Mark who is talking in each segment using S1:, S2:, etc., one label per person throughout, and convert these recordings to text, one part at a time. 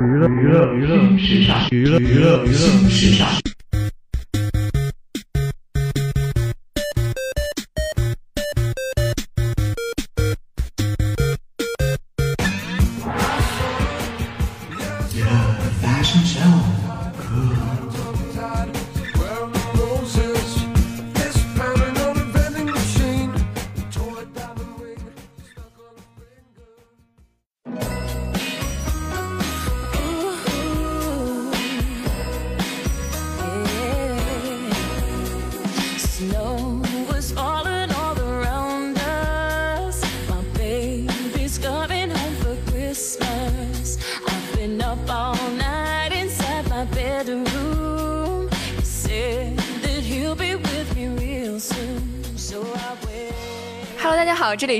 S1: 娱乐娱乐娱乐时尚，娱乐娱乐娱乐时尚。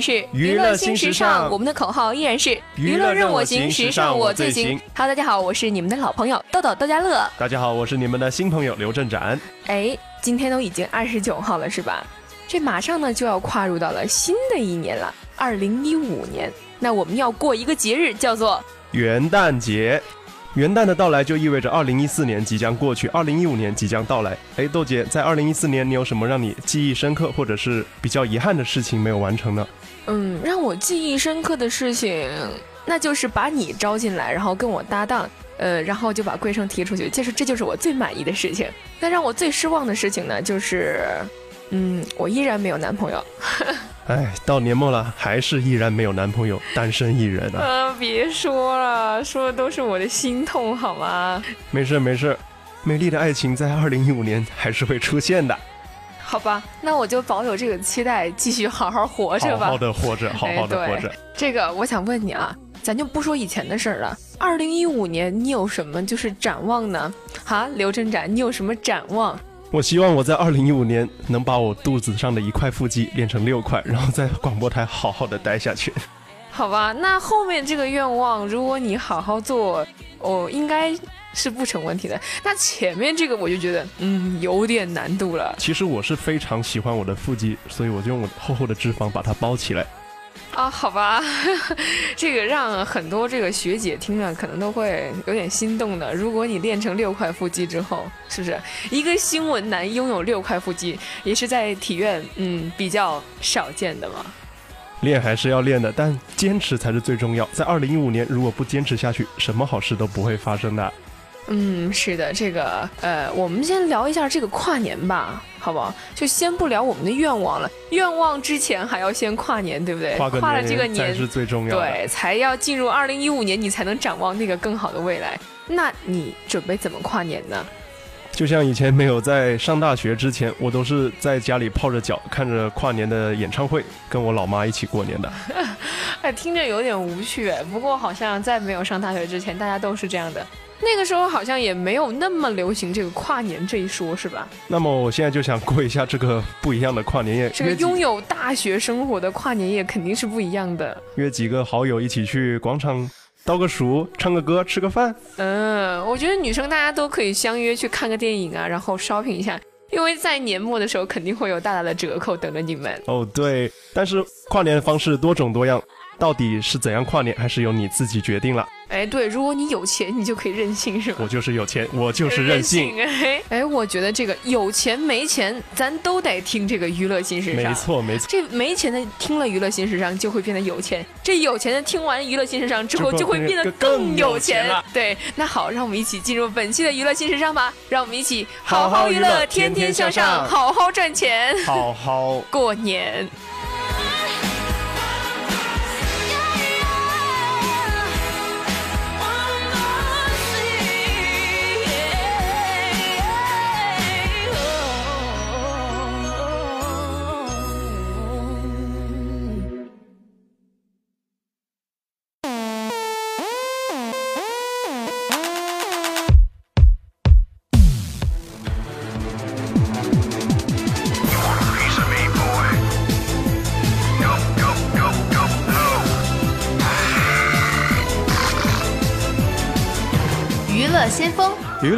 S2: 是
S3: 娱乐新
S2: 时
S3: 时尚
S2: 我们的口号依然是
S3: 娱乐任我行
S2: 时
S3: 时尚
S2: 我最
S3: 我最行。
S2: Hello，大家好，我是你们的老朋友豆豆豆家乐。
S3: 大家好，我是你们的新朋友刘正展。
S2: 哎，今天都已经二十九号了，是吧？这马上呢就要跨入到了新的一年了，二零一五年。那我们要过一个节日，叫做
S3: 元旦节，元旦的到来就意味着二零一四年即将过去，二零一五年即将到来。哎，豆姐，在二零一四年你有什么让你记忆深刻或者是比较遗憾的事情没有完成呢？
S2: 嗯，让我记忆深刻的事情，那就是把你招进来，然后跟我搭档，呃，然后就把桂生踢出去，这是这就是我最满意的事情。那让我最失望的事情呢，就是，嗯，我依然没有男朋友。
S3: 哎，到年末了，还是依然没有男朋友，单身一人啊。
S2: 呃，别说了，说的都是我的心痛，好吗？
S3: 没事没事，美丽的爱情在二零一五年还是会出现的。
S2: 好吧，那我就保有这个期待，继续好好活着吧。
S3: 好好的活着，好好的活着。
S2: 这个我想问你啊，咱就不说以前的事儿了。二零一五年你有什么就是展望呢？哈，刘真展，你有什么展望？
S3: 我希望我在二零一五年能把我肚子上的一块腹肌练成六块，然后在广播台好好的待下去。
S2: 好吧，那后面这个愿望，如果你好好做，哦，应该是不成问题的。那前面这个我就觉得，嗯，有点难度了
S3: 其实我是非常喜欢我的腹肌，所以我就用我厚厚的脂肪把它包起来。
S2: 啊。好吧，这个让很多这个学姐听了可能都会有点心动的。如果你练成六块腹肌之后，是不是一个新闻男拥有六块腹肌，也是在体院嗯比较少见的嘛？
S3: 练还是要练的，但坚持才是最重要。在二零一五年，如果不坚持下去，什么好事都不会发生的。
S2: 嗯，是的，这个呃，我们先聊一下这个跨年吧，好不好？就先不聊我们的愿望了，愿望之前还要先跨年，对不对？
S3: 跨跨
S2: 了这个年，
S3: 才是最重要的。
S2: 对，才要进入二零一五年，你才能展望那个更好的未来。那你准备怎么跨年呢？
S3: 就像以前没有在上大学之前，我都是在家里泡着脚，看着跨年的演唱会，跟我老妈一起过年的。
S2: 哎，听着有点无趣哎。不过好像在没有上大学之前，大家都是这样的。那个时候好像也没有那么流行这个跨年这一说，是吧？
S3: 那么我现在就想过一下这个不一样的跨年夜，
S2: 这个拥有大学生活的跨年夜肯定是不一样的。
S3: 约几个好友一起去广场倒个数，唱个歌，吃个饭。
S2: 嗯，我觉得女生大家都可以相约去看个电影啊，然后 shopping 一下，因为在年末的时候肯定会有大大的折扣等着你们。
S3: 哦，对，但是跨年的方式多种多样，到底是怎样跨年，还是由你自己决定了。
S2: 哎，对，如果你有钱，你就可以任性，是吧？
S3: 我就是有钱，我就是任性。
S2: 哎哎，我觉得这个有钱没钱，咱都得听这个娱乐新时尚。
S3: 没。错，没错。
S2: 这没钱的听了娱乐新时尚就会变得有钱，这有钱的听完娱乐新时尚之后就会变得更有钱对，那好，让我们一起进入本期的娱乐新时尚吧，让我们一起
S3: 好
S2: 好娱乐，天天向
S3: 上
S2: 好好赚钱，
S3: 好好，
S2: 过年。
S4: 《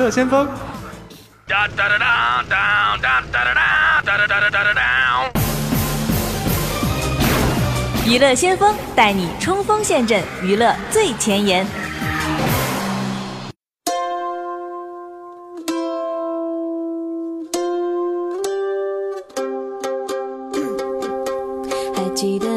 S4: 乐先锋。
S3: 娱乐先锋
S5: 带你冲锋陷阵，娱乐最前沿。
S6: 还记得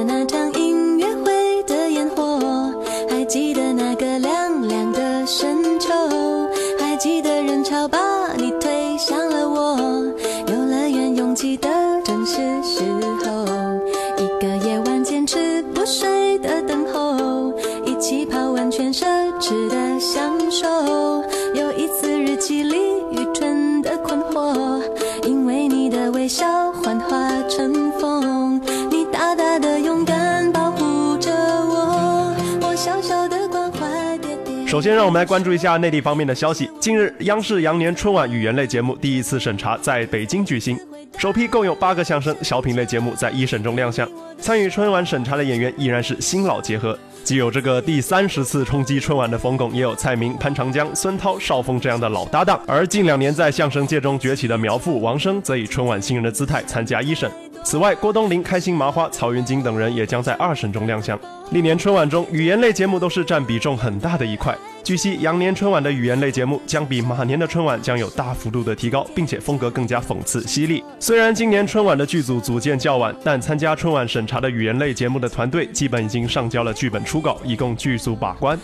S3: 首先，让我们来关注一下内地方面的消息。近日，央视羊年春晚语言类节目第一次审查在北京举行，首批共有八个相声小品类节目在一审中亮相。参与春晚审查的演员依然是新老结合，既有这个第三十次冲击春晚的冯巩，也有蔡明、潘长江、孙涛、邵峰这样的老搭档。而近两年在相声界中崛起的苗阜、王声，则以春晚新人的姿态参加一审。此外，郭冬临、开心麻花、曹云金等人也将在二审中亮相。历年春晚中，语言类节目都是占比重很大的一块。据悉，羊年春晚的语言类节目将比马年的春晚将有大幅度的提高，并且风格更加讽刺犀利。虽然今年春晚的剧组组建较晚，但参加春晚审查的语言类节目的团队基本已经上交了剧本初稿，以供剧组把关。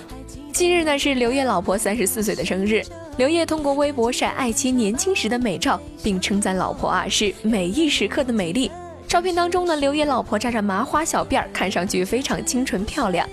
S2: 今日呢是刘烨老婆三十四岁的生日，刘烨通过微博晒爱妻年轻时的美照，并称赞老婆啊是每一时刻的美丽。照片当中呢，刘烨老婆扎着麻花小辫儿，看上去非常清纯漂亮。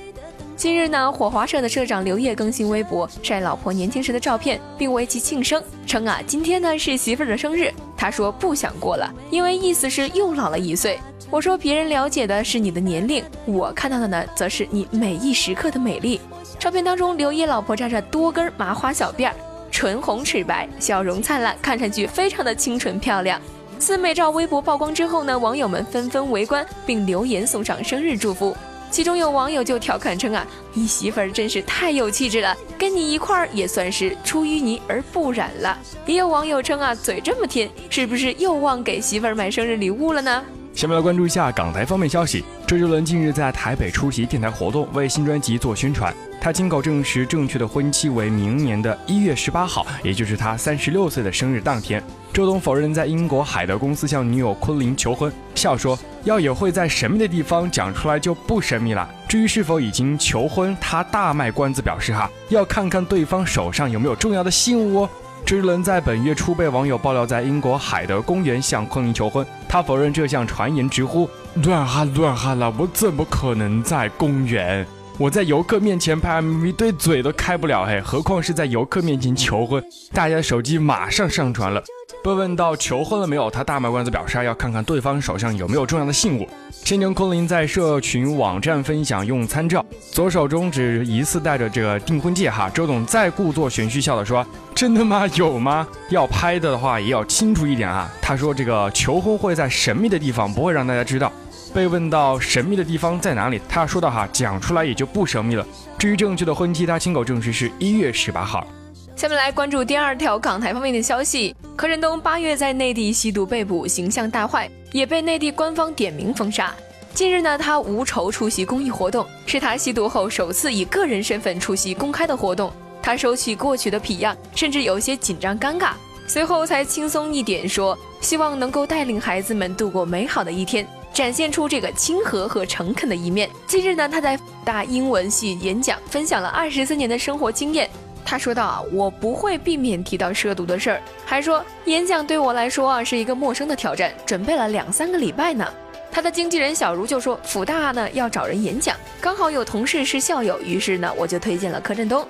S2: 近日呢，火华社的社长刘烨更新微博晒老婆年轻时的照片，并为其庆生，称啊今天呢是媳妇儿的生日，他说不想过了，因为意思是又老了一岁。我说别人了解的是你的年龄，我看到的呢则是你每一时刻的美丽。照片当中，刘烨老婆扎着多根麻花小辫儿，唇红齿白，笑容灿烂，看上去非常的清纯漂亮。四美照微博曝光之后呢，网友们纷纷围观，并留言送上生日祝福。其中有网友就调侃称啊，你媳妇儿真是太有气质了，跟你一块儿也算是出淤泥而不染了。也有网友称啊，嘴这么甜，是不是又忘给媳妇儿买生日礼物了呢？
S7: 下面来关注一下港台方面消息。周杰伦近日在台北出席电台活动，为新专辑做宣传。他亲口证实，正确的婚期为明年的一月十八号，也就是他三十六岁的生日当天。周董否认在英国海德公司向女友昆凌求婚，笑说要也会在神秘的地方讲出来就不神秘了。至于是否已经求婚，他大卖关子，表示哈要看看对方手上有没有重要的信物哦。周杰伦在本月初被网友爆料在英国海德公园向昆凌求婚，他否认这项传言，直呼乱哈乱哈了，我怎么可能在公园？我在游客面前拍 MV，对嘴都开不了，嘿，何况是在游客面前求婚？大家手机马上上传了。被问到求婚了没有，他大卖关子表示要看看对方手上有没有重要的信物。先前昆凌在社群网站分享用餐照，左手中指疑似戴着这个订婚戒哈。周董再故作玄虚笑的说：“真的吗？有吗？要拍的话也要清楚一点啊。”他说这个求婚会在神秘的地方，不会让大家知道。被问到神秘的地方在哪里，他说到哈，讲出来也就不神秘了。至于正确的婚期，他亲口证实是一月十八号。
S2: 下面来关注第二条港台方面的消息。柯震东八月在内地吸毒被捕，形象大坏，也被内地官方点名封杀。近日呢，他无酬出席公益活动，是他吸毒后首次以个人身份出席公开的活动。他收起过去的皮样，甚至有些紧张尴尬，随后才轻松一点说，希望能够带领孩子们度过美好的一天，展现出这个亲和和诚恳的一面。近日呢，他在大英文系演讲，分享了二十三年的生活经验。他说道啊，我不会避免提到涉毒的事儿，还说演讲对我来说啊是一个陌生的挑战，准备了两三个礼拜呢。他的经纪人小茹就说，辅大呢要找人演讲，刚好有同事是校友，于是呢我就推荐了柯震东。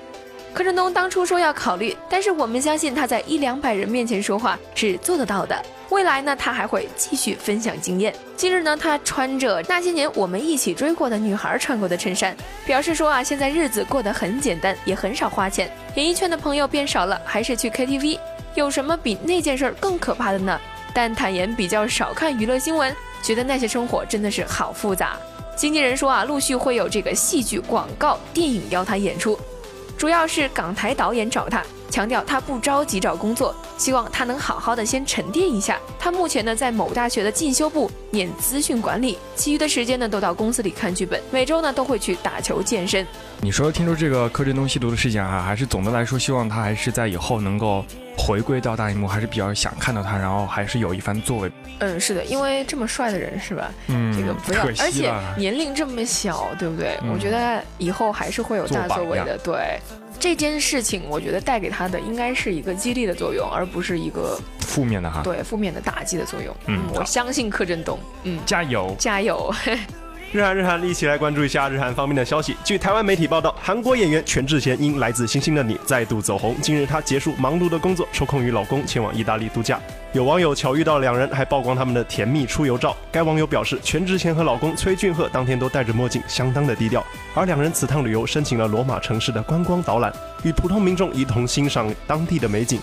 S2: 柯震东当初说要考虑，但是我们相信他在一两百人面前说话是做得到的。未来呢，他还会继续分享经验。近日呢，他穿着那些年我们一起追过的女孩穿过的衬衫，表示说啊，现在日子过得很简单，也很少花钱，演艺圈的朋友变少了，还是去 KTV。有什么比那件事更可怕的呢？但坦言比较少看娱乐新闻，觉得那些生活真的是好复杂。经纪人说啊，陆续会有这个戏剧、广告、电影邀他演出。主要是港台导演找他，强调他不着急找工作，希望他能好好的先沉淀一下。他目前呢在某大学的进修部念资讯管理，其余的时间呢都到公司里看剧本，每周呢都会去打球健身。
S7: 你说听说这个柯震东吸毒的事情啊，还是总的来说希望他还是在以后能够回归到大荧幕，还是比较想看到他，然后还是有一番作为。
S2: 嗯，是的，因为这么帅的人是吧？
S7: 嗯，
S2: 这个不要而且年龄这么小，对不对？
S7: 嗯
S2: 我觉得以后还是会有大作为的。对这件事情，我觉得带给他的应该是一个激励的作用，而不是一个
S7: 负面的哈。
S2: 对负面的打击的作用。
S7: 嗯好
S2: 我相信柯震东。嗯，
S7: 加油！
S2: 加油！
S3: 日韩日韩，一起来关注一下日韩方面的消息。据台湾媒体报道，韩国演员全智贤因《来自星星的你》再度走红。近日，她结束忙碌的工作，抽空与老公前往意大利度假。有网友巧遇到两人，还曝光他们的甜蜜出游照。该网友表示，全智贤和老公崔俊赫当天都戴着墨镜，相当的低调。而两人此趟旅游申请了罗马城市的观光导览，与普通民众一同欣赏当地的美景。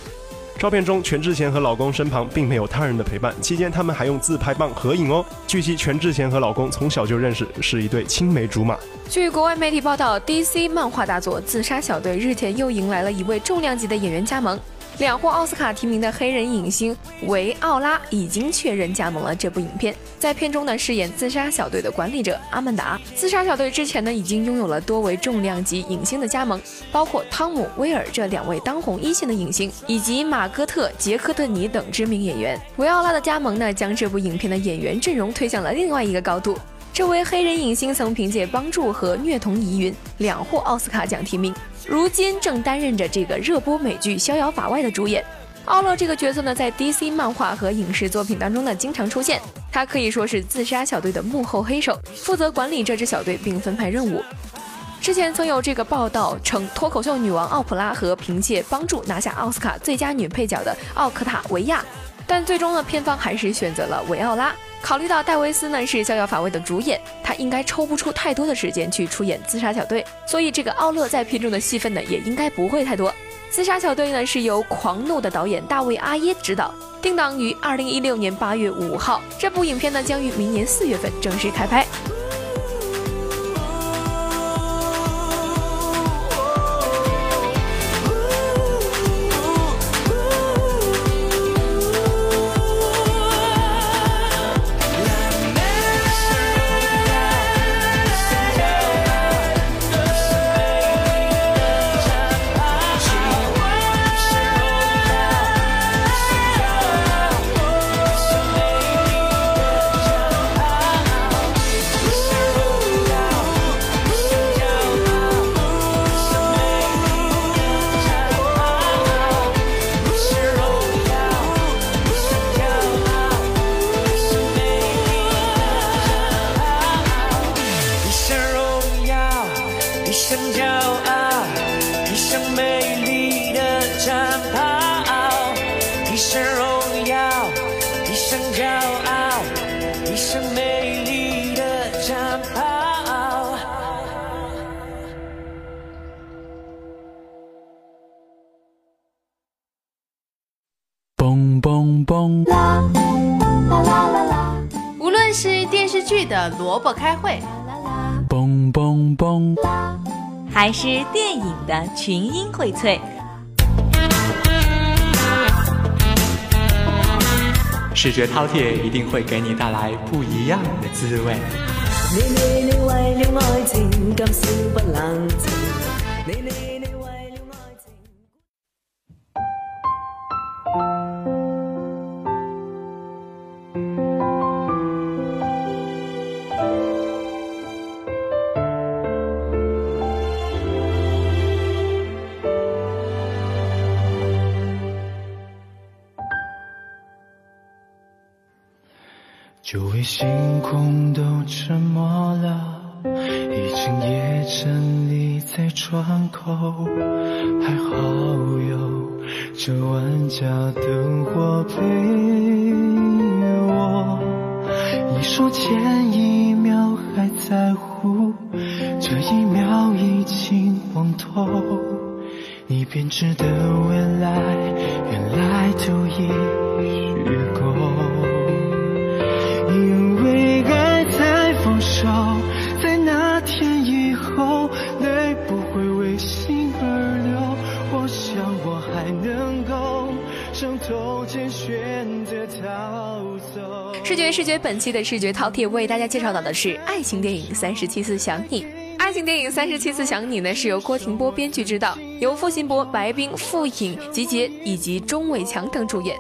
S3: 照片中，全智贤和老公身旁并没有他人的陪伴，期间他们还用自拍棒合影哦。据悉，全智贤和老公从小就认识，是一对青梅竹马。
S2: 据国外媒体报道，DC 漫画大作《自杀小队》日前又迎来了一位重量级的演员加盟。两获奥斯卡提名的黑人影星维奥拉已经确认加盟了这部影片，在片中呢饰演自杀小队的管理者阿曼达。自杀小队之前呢已经拥有了多位重量级影星的加盟，包括汤姆·威尔这两位当红一线的影星，以及马戈特·杰克特尼等知名演员。维奥拉的加盟呢，将这部影片的演员阵容推向了另外一个高度。这位黑人影星曾凭借《帮助》和《虐童疑云》两获奥斯卡奖提名，如今正担任着这个热播美剧《逍遥法外》的主演。奥勒这个角色呢，在 DC 漫画和影视作品当中呢经常出现，他可以说是自杀小队的幕后黑手，负责管理这支小队并分派任务。之前曾有这个报道称，脱口秀女王奥普拉和凭借《帮助》拿下奥斯卡最佳女配角的奥克塔维亚，但最终呢，片方还是选择了维奥拉。考虑到戴维斯呢是《逍遥法外》的主演，他应该抽不出太多的时间去出演《自杀小队》，所以这个奥勒在片中的戏份呢也应该不会太多。《自杀小队》呢是由《狂怒》的导演大卫阿耶执导，定档于二零一六年八月五号。这部影片呢将于明年四月份正式开拍。
S8: 的
S4: 萝卜开会，
S7: 嘣嘣嘣！
S5: 还是电影的群英荟萃。
S9: 视觉饕餮一定会给你带来不一样的滋味。
S10: 你你你為了愛情今宵不冷靜，你你
S11: 还在乎，这一秒已经荒透，你编织的未来原来都已虚。
S2: 视觉本期的视觉饕餮为大家介绍到的是爱情电影《三十七次想你》。爱情电影《三十七次想你》呢，是由郭廷波编剧执导，由付辛博、白冰、傅颖、吉杰以及钟伟强等主演。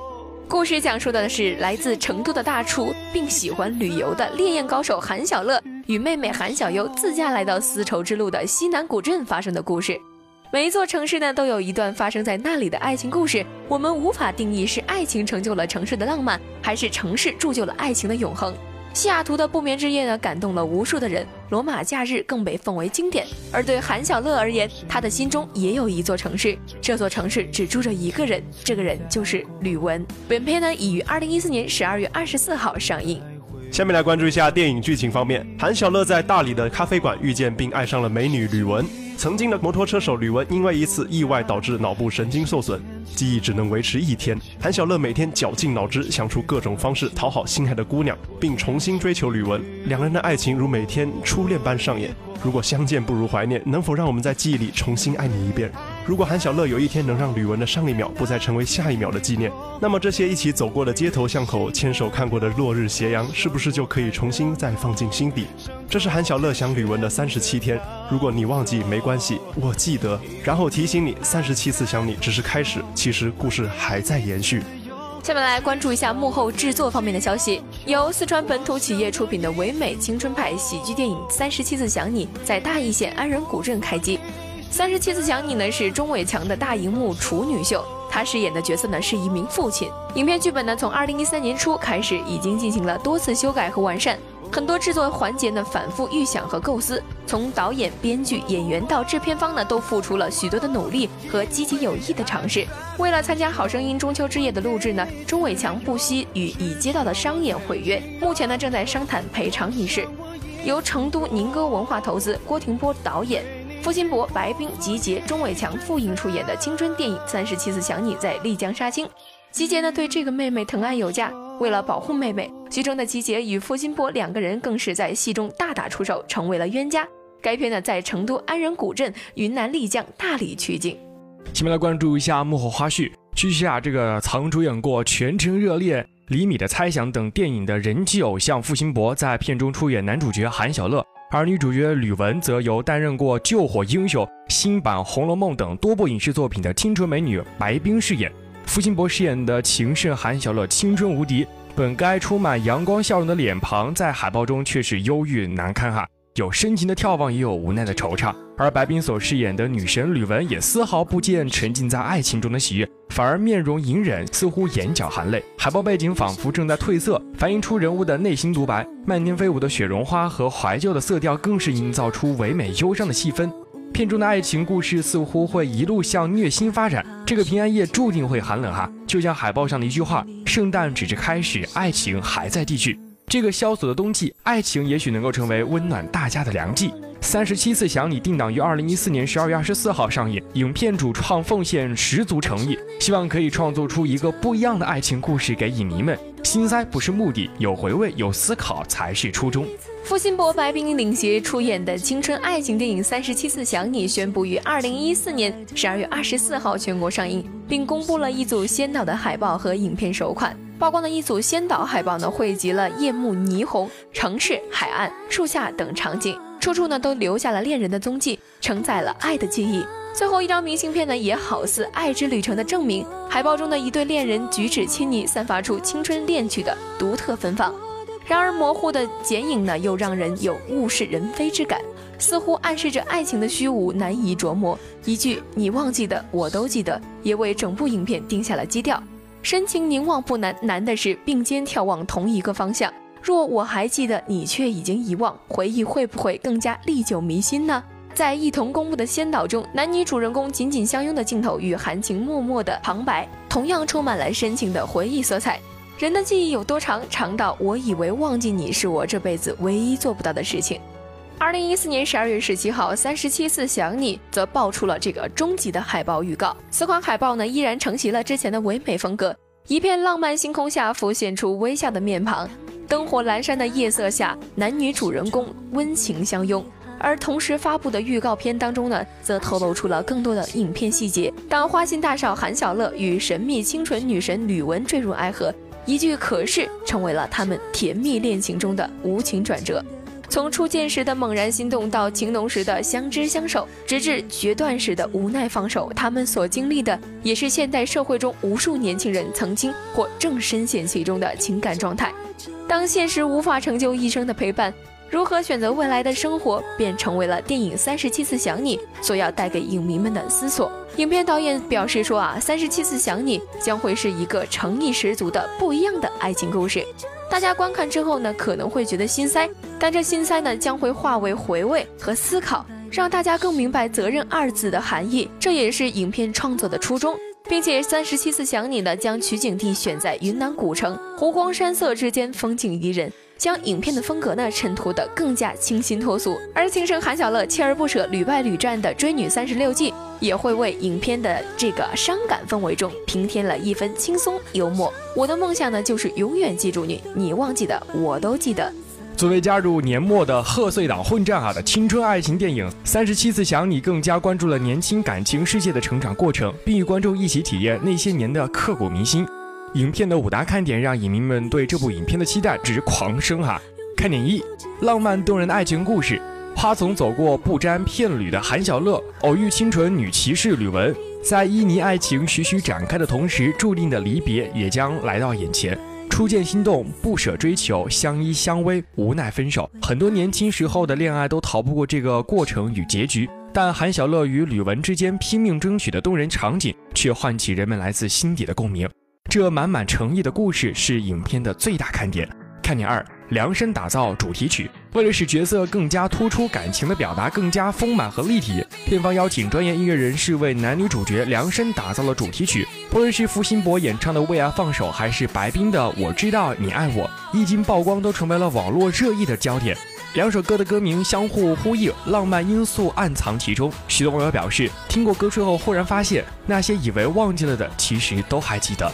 S2: 故事讲述的是来自成都的大厨，并喜欢旅游的烈焰高手韩小乐与妹妹韩小优自驾来到丝绸之路的西南古镇发生的故事。每一座城市呢，都有一段发生在那里的爱情故事。我们无法定义是爱情成就了城市的浪漫，还是城市铸就了爱情的永恒。西雅图的不眠之夜呢，感动了无数的人；罗马假日更被奉为经典。而对韩小乐而言，他的心中也有一座城市，这座城市只住着一个人，这个人就是吕雯。本片呢，已于二零一四年十二月二十四号上映。
S3: 下面来关注一下电影剧情方面。韩小乐在大理的咖啡馆遇见并爱上了美女吕雯。曾经的摩托车手吕文因为一次意外导致脑部神经受损，记忆只能维持一天。韩小乐每天绞尽脑汁想出各种方式讨好心爱的姑娘，并重新追求吕文。两人的爱情如每天初恋般上演。如果相见不如怀念，能否让我们在记忆里重新爱你一遍？如果韩小乐有一天能让吕文的上一秒不再成为下一秒的纪念，那么这些一起走过的街头巷口、牵手看过的落日斜阳，是不是就可以重新再放进心底？这是韩小乐想吕文的三十七天。如果你忘记没关系，我记得，然后提醒你，三十七次想你只是开始，其实故事还在延续。
S2: 下面来关注一下幕后制作方面的消息。由四川本土企业出品的唯美青春派喜剧电影《三十七次想你》在大邑县安仁古镇开机。《三十七次想你》呢是钟伟强的大荧幕处女秀，他饰演的角色呢是一名父亲。影片剧本呢从二零一三年初开始已经进行了多次修改和完善。很多制作环节呢反复预想和构思，从导演、编剧、演员到制片方呢，都付出了许多的努力和积极有益的尝试。为了参加《好声音》中秋之夜的录制呢，钟伟强不惜与已接到的商演毁约，目前呢正在商谈赔偿一事。由成都宁歌文化投资，郭廷波导演，付辛博、白冰、吉杰、钟伟强、傅颖出演的青春电影《三十七次想你》在丽江杀青。吉杰呢对这个妹妹疼爱有加。为了保护妹妹，剧中的吉杰与付辛博两个人更是在戏中大打出手，成为了冤家。该片呢在成都安仁古镇、云南丽江、大理取景。
S7: 下面来关注一下幕后花絮。据悉啊，这个曾主演过《全城热恋》《厘米的猜想》等电影的人气偶像付辛博，在片中出演男主角韩小乐，而女主角吕雯则由担任过《救火英雄》新版《红楼梦》等多部影视作品的青春美女白冰饰演。付辛博饰演的情圣韩小乐青春无敌，本该充满阳光笑容的脸庞，在海报中却是忧郁难堪哈，有深情的眺望，也有无奈的惆怅。而白冰所饰演的女神吕雯也丝毫不见沉浸在爱情中的喜悦，反而面容隐忍，似乎眼角含泪。海报背景仿佛正在褪色，反映出人物的内心独白。漫天飞舞的雪绒花和怀旧的色调，更是营造出唯美忧伤的气氛。片中的爱情故事似乎会一路向虐心发展，这个平安夜注定会寒冷哈，就像海报上的一句话：“圣诞只是开始，爱情还在继续。”这个萧索的冬季，爱情也许能够成为温暖大家的良剂。三十七次想你定档于二零一四年十二月二十四号上映，影片主创奉献十足诚意，希望可以创作出一个不一样的爱情故事给影迷们。心塞不是目的，有回味，有思考才是初衷。
S2: 付辛博、白冰领衔出演的青春爱情电影《三十七次想你》宣布于二零一四年十二月二十四号全国上映，并公布了一组先导的海报和影片首款。曝光的一组先导海报呢，汇集了夜幕、霓虹、城市、海岸、树下等场景，处处呢都留下了恋人的踪迹，承载了爱的记忆。最后一张明信片呢，也好似爱之旅程的证明。海报中的一对恋人举止亲昵，散发出青春恋曲的独特芬芳。然而模糊的剪影呢，又让人有物是人非之感，似乎暗示着爱情的虚无难以琢磨。一句“你忘记的我都记得”，也为整部影片定下了基调。深情凝望不难，难的是并肩眺望同一个方向。若我还记得，你却已经遗忘，回忆会不会更加历久弥新呢？在一同公布的先导中，男女主人公紧紧相拥的镜头与含情脉脉的旁白，同样充满了深情的回忆色彩。人的记忆有多长？长到我以为忘记你是我这辈子唯一做不到的事情。二零一四年十二月十七号，三十七次想你则爆出了这个终极的海报预告。此款海报呢，依然承袭了之前的唯美风格。一片浪漫星空下，浮现出微笑的面庞。灯火阑珊的夜色下，男女主人公温情相拥。而同时发布的预告片当中呢，则透露出了更多的影片细节。当花心大少韩小乐与神秘清纯女神吕雯坠入爱河。一句“可是”成为了他们甜蜜恋情中的无情转折。从初见时的猛然心动，到情浓时的相知相守，直至决断时的无奈放手，他们所经历的，也是现代社会中无数年轻人曾经或正深陷其中的情感状态。当现实无法成就一生的陪伴，如何选择未来的生活，便成为了电影《三十七次想你》所要带给影迷们的思索。影片导演表示说啊，《三十七次想你》将会是一个诚意十足的不一样的爱情故事。大家观看之后呢，可能会觉得心塞，但这心塞呢，将会化为回味和思考，让大家更明白“责任”二字的含义。这也是影片创作的初衷，并且《三十七次想你》呢，将取景地选在云南古城，湖光山色之间，风景宜人，将影片的风格呢衬托得更加清新脱俗。而情圣韩小乐锲而不舍、屡败屡战的追女三十六计。也会为影片的这个伤感氛围中平添了一分轻松幽默。我的梦想呢，就是永远记住你，你忘记的我都记得。
S7: 作为加入年末的贺岁档混战啊的青春爱情电影《三十七次想你》，更加关注了年轻感情世界的成长过程，并与观众一起体验那些年的刻骨铭心。影片的五大看点让影迷们对这部影片的期待值狂升哈。看点一：浪漫动人的爱情故事。花丛走过不沾片缕的韩小乐，偶遇清纯女骑士吕雯，在旖旎爱情徐徐展开的同时，注定的离别也将来到眼前。初见心动，不舍追求，相依相偎，无奈分手。很多年轻时候的恋爱都逃不过这个过程与结局，但韩小乐与吕文之间拼命争取的动人场景，却唤起人们来自心底的共鸣。这满满诚意的故事是影片的最大看点。看点二。量身打造主题曲，为了使角色更加突出，感情的表达更加丰满和立体，片方邀请专业音乐人士为男女主角量身打造了主题曲。不论是付辛博演唱的《为爱放手》，还是白冰的《我知道你爱我》，一经曝光都成为了网络热议的焦点。两首歌的歌名相互呼应，浪漫因素暗藏其中。许多网友表示，听过歌之后，忽然发现那些以为忘记了的，其实都还记得。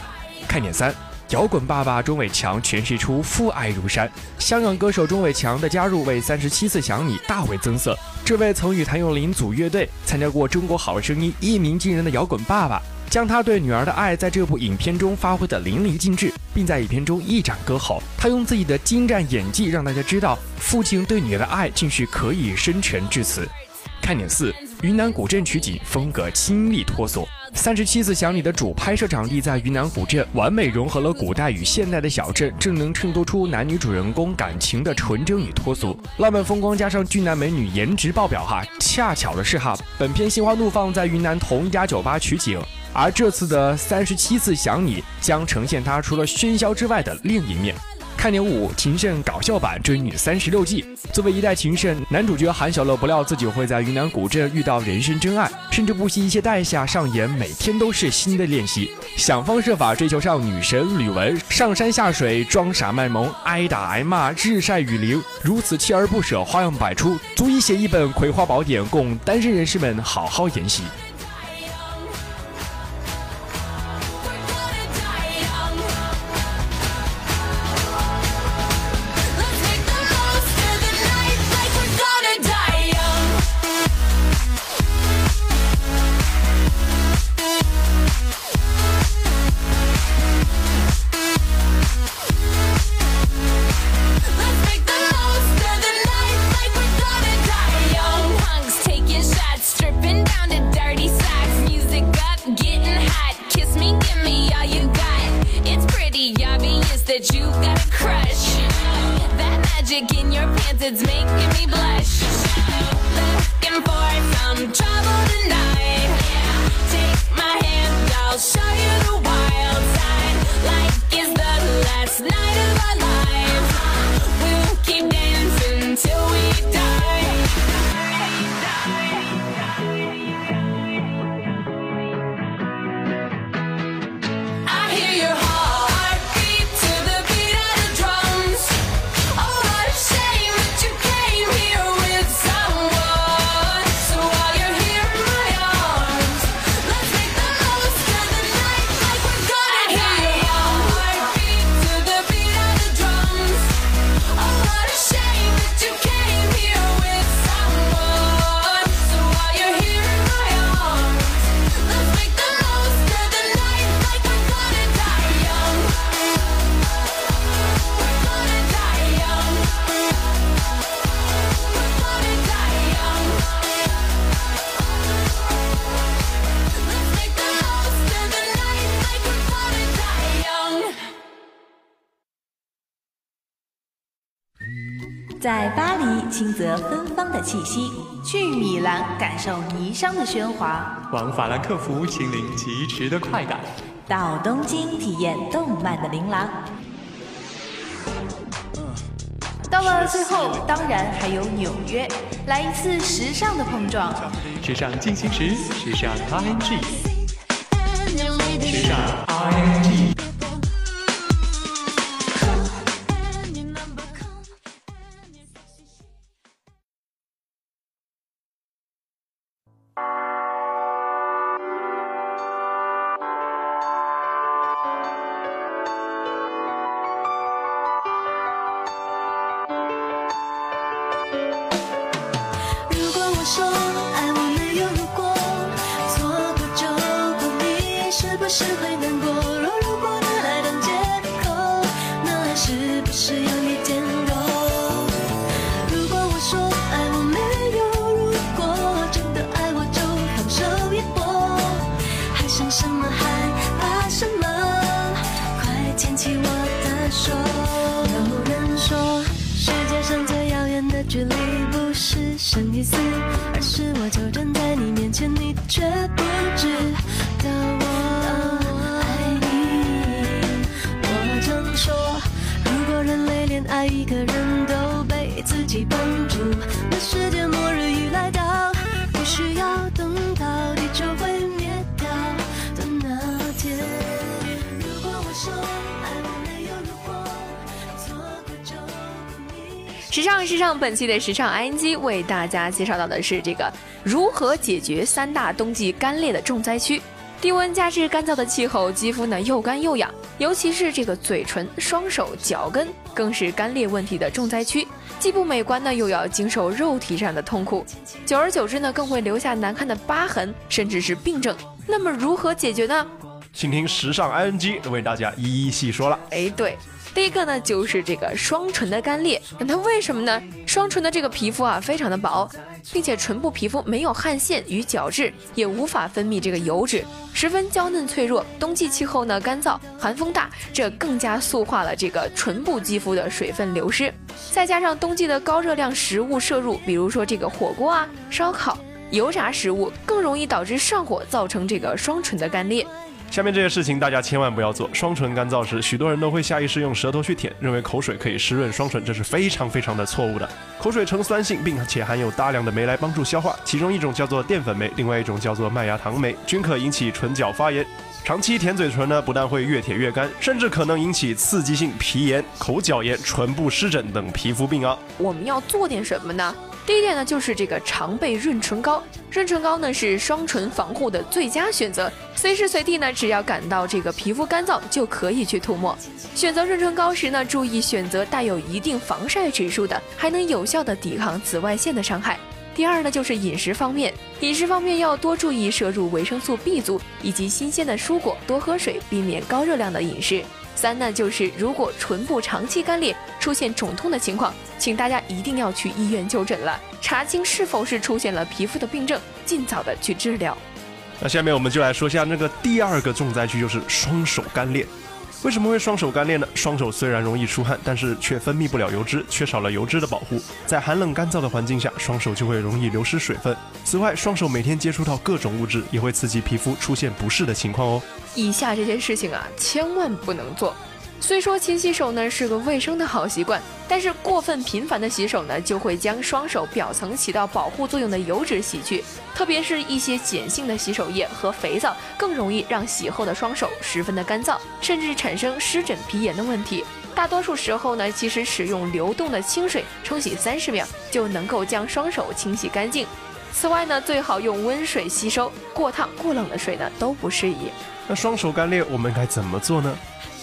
S7: 看点三。摇滚爸爸钟伟强诠释出父爱如山，香港歌手钟伟强的加入为《三十七次想你》大为增色。这位曾与谭咏麟组乐队、参加过《中国好声音》一鸣惊人的摇滚爸爸，将他对女儿的爱在这部影片中发挥得淋漓尽致，并在影片中一展歌喉。他用自己的精湛演技让大家知道，父亲对女儿的爱竟是可以深沉至此。看点四，云南古镇取景，风格清丽脱俗。三十七次想你的主拍摄场地在云南古镇，完美融合了古代与现代的小镇，正能衬托出男女主人公感情的纯真与脱俗。浪漫风光加上俊男美女，颜值爆表哈！恰巧的是哈，本片《心花怒放》在云南同一家酒吧取景，而这次的三十七次想你将呈现它除了喧嚣之外的另一面。看点五，情圣搞笑版追女三十六计。作为一代情圣，男主角韩小乐不料自己会在云南古镇遇到人生真爱，甚至不惜一切代价上演每天都是新的练习，想方设法追求上女神吕雯，上山下水装傻卖萌，挨打挨骂，日晒雨淋，如此锲而不舍，花样百出，足以写一本葵花宝典，供单身人士们好好研习。
S5: 在巴黎轻则芬芳的气息，
S4: 去米兰感受霓裳的喧哗，
S9: 往法兰克福亲临疾驰的快感，
S5: 到东京体验动漫的琳琅。
S4: 到了最后，当然还有纽约，来一次时尚的碰撞。
S9: 时尚进行时，时尚 ING，
S2: 本期的时尚 ING 为大家介绍到的是这个如何解决三大冬季干裂的重灾区。低温加之干燥的气候，肌肤呢又干又痒，尤其是这个嘴唇、双手、脚跟更是干裂问题的重灾区，既不美观呢，又要经受肉体上的痛苦，久而久之呢，更会留下难看的疤痕，甚至是病症。那么如何解决呢？
S3: 请听时尚 ING 为大家一一细说了。
S2: 哎，对，第一个呢就是这个双唇的干裂。那它为什么呢？双唇的这个皮肤啊非常的薄，并且唇部皮肤没有汗腺与角质，也无法分泌这个油脂，十分娇嫩脆弱。冬季气候呢干燥，寒风大，这更加塑化了这个唇部肌肤的水分流失。再加上冬季的高热量食物摄入，比如说这个火锅啊、烧烤、油炸食物，更容易导致上火，造成这个双唇的干裂。
S3: 下面这些事情大家千万不要做。双唇干燥时，许多人都会下意识用舌头去舔，认为口水可以湿润双唇，这是非常非常的错误的。口水呈酸性，并且含有大量的酶来帮助消化，其中一种叫做淀粉酶，另外一种叫做麦芽糖酶，均可引起唇角发炎。长期舔嘴唇呢，不但会越舔越干，甚至可能引起刺激性皮炎、口角炎、唇部湿疹等皮肤病啊。
S2: 我们要做点什么呢？第一点呢，就是这个常备润唇膏。润唇膏呢是双唇防护的最佳选择，随时随地呢，只要感到这个皮肤干燥，就可以去涂抹。选择润唇膏时呢，注意选择带有一定防晒指数的，还能有效的抵抗紫外线的伤害。第二呢，就是饮食方面，饮食方面要多注意摄入维生素 B 族以及新鲜的蔬果，多喝水，避免高热量的饮食。三呢，就是如果唇部长期干裂，出现肿痛的情况，请大家一定要去医院就诊了，查清是否是出现了皮肤的病症，尽早的去治疗。
S3: 那下面我们就来说一下那个第二个重灾区，就是双手干裂。为什么会双手干裂呢？双手虽然容易出汗，但是却分泌不了油脂，缺少了油脂的保护，在寒冷干燥的环境下，双手就会容易流失水分。此外，双手每天接触到各种物质，也会刺激皮肤出现不适的情况哦。
S2: 以下这些事情啊，千万不能做。虽说勤洗手呢是个卫生的好习惯，但是过分频繁的洗手呢，就会将双手表层起到保护作用的油脂洗去，特别是一些碱性的洗手液和肥皂，更容易让洗后的双手十分的干燥，甚至产生湿疹、皮炎的问题。大多数时候呢，其实使用流动的清水冲洗三十秒就能够将双手清洗干净。此外呢，最好用温水吸收，过烫、过冷的水呢都不适宜。
S3: 那双手干裂我们该怎么做呢？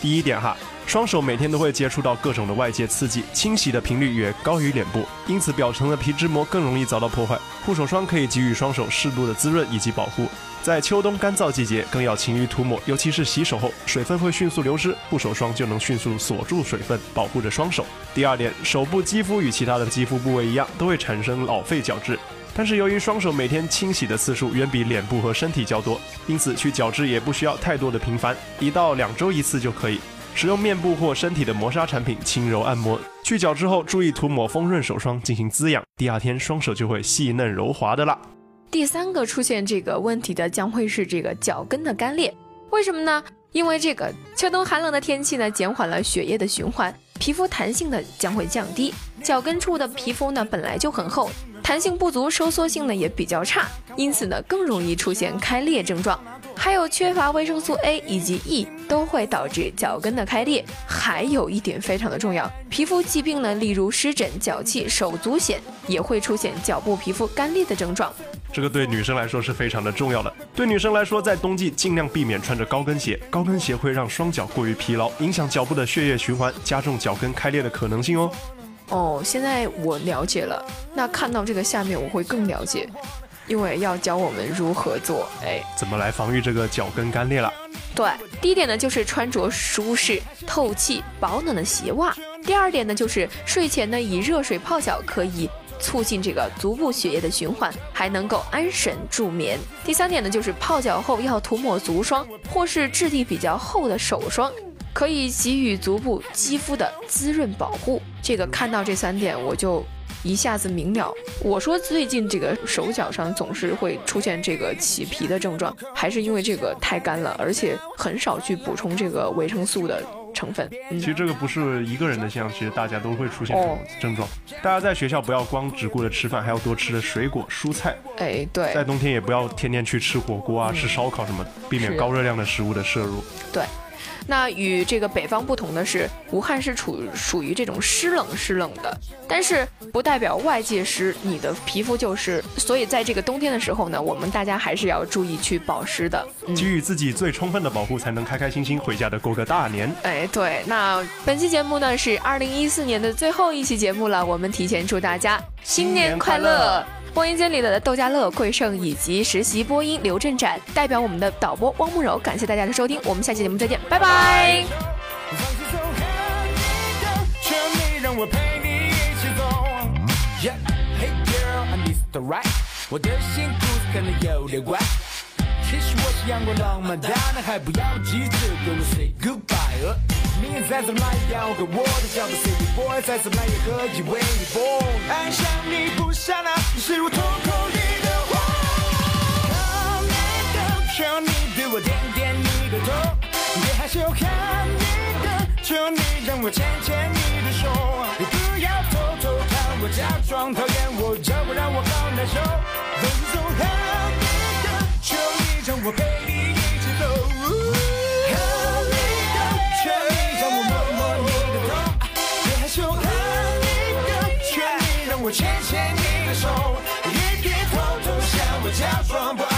S3: 第一点哈，双手每天都会接触到各种的外界刺激，清洗的频率也高于脸部，因此表层的皮脂膜更容易遭到破坏。护手霜可以给予双手适度的滋润以及保护。在秋冬干燥季节，更要勤于涂抹，尤其是洗手后，水分会迅速流失，护手霜就能迅速锁住水分，保护着双手。第二点，手部肌肤与其他的肌肤部位一样，都会产生老废角质。但是由于双手每天清洗的次数远比脸部和身体较多，因此去角质也不需要太多的频繁，一到两周一次就可以。使用面部或身体的磨砂产品轻柔按摩。去角之后，注意涂抹丰润手霜进行滋养，第二天双手就会细嫩柔滑的啦。
S2: 第三个出现这个问题的将会是这个脚跟的干裂，为什么呢？因为这个秋冬寒冷的天气呢，减缓了血液的循环，皮肤弹性呢将会降低。脚跟处的皮肤呢本来就很厚，弹性不足，收缩性呢也比较差，因此呢更容易出现开裂症状。还有缺乏维生素 A 以及 E 都会导致脚跟的开裂。还有一点非常的重要，皮肤疾病呢，例如湿疹、脚气、手足癣，也会出现脚部皮肤干裂的症状。
S3: 这个对女生来说是非常的重要的。对女生来说，在冬季尽量避免穿着高跟鞋，高跟鞋会让双脚过于疲劳，影响脚部的血液循环，加重脚跟开裂的可能性哦。
S2: 哦，现在我了解了。那看到这个下面，我会更了解，因为要教我们如何做。哎，
S3: 怎么来防御这个脚跟干裂了？
S2: 对，第一点呢就是穿着舒适、透气、保暖的鞋袜。第二点呢就是睡前呢以热水泡脚，可以促进这个足部血液的循环，还能够安神助眠。第三点呢就是泡脚后要涂抹足霜或是质地比较厚的手霜，可以给予足部肌肤的滋润保护。这个看到这三点我就。一下子明了，我说最近这个手脚上总是会出现这个起皮的症状，还是因为这个太干了，而且很少去补充这个维生素的成分。
S3: 其实这个不是一个人的现象，其实大家都会出现这种症状。大家在学校不要光只顾着吃饭，还要多吃的水果蔬菜。
S2: 哎，对。
S3: 在冬天也不要天天去吃火锅啊、吃烧烤什么，避免高热量的食物的摄入。
S2: 对。那与这个北方不同的是，武汉是处属于这种湿冷湿冷的，但是不代表外界湿，你的皮肤就是。所以在这个冬天的时候呢，我们大家还是要注意去保湿的，
S3: 给予自己最充分的保护，才能开开心心回家的过个大年。
S2: 哎，对，那本期节目呢是二零一四年的最后一期节目了，我们提前祝大家新年快乐。播音间里的窦家乐、桂胜以及实习播音刘振展，代表我们的导播汪慕柔，感谢大家的收听，我们下期节目再见，拜拜。明再怎么也要跟我的角度 City boy，再怎么也可以为你 born。爱上你不刹那，你是我瞳孔里的花。Come let go，求你对我点点你的头，别害羞。看你的，求你让我牵牵你的手，你不要偷偷看我，假装讨厌我，这不让我好难受。都是从恨你的，求你让我陪牵牵你的手，一别偷偷向我假装不。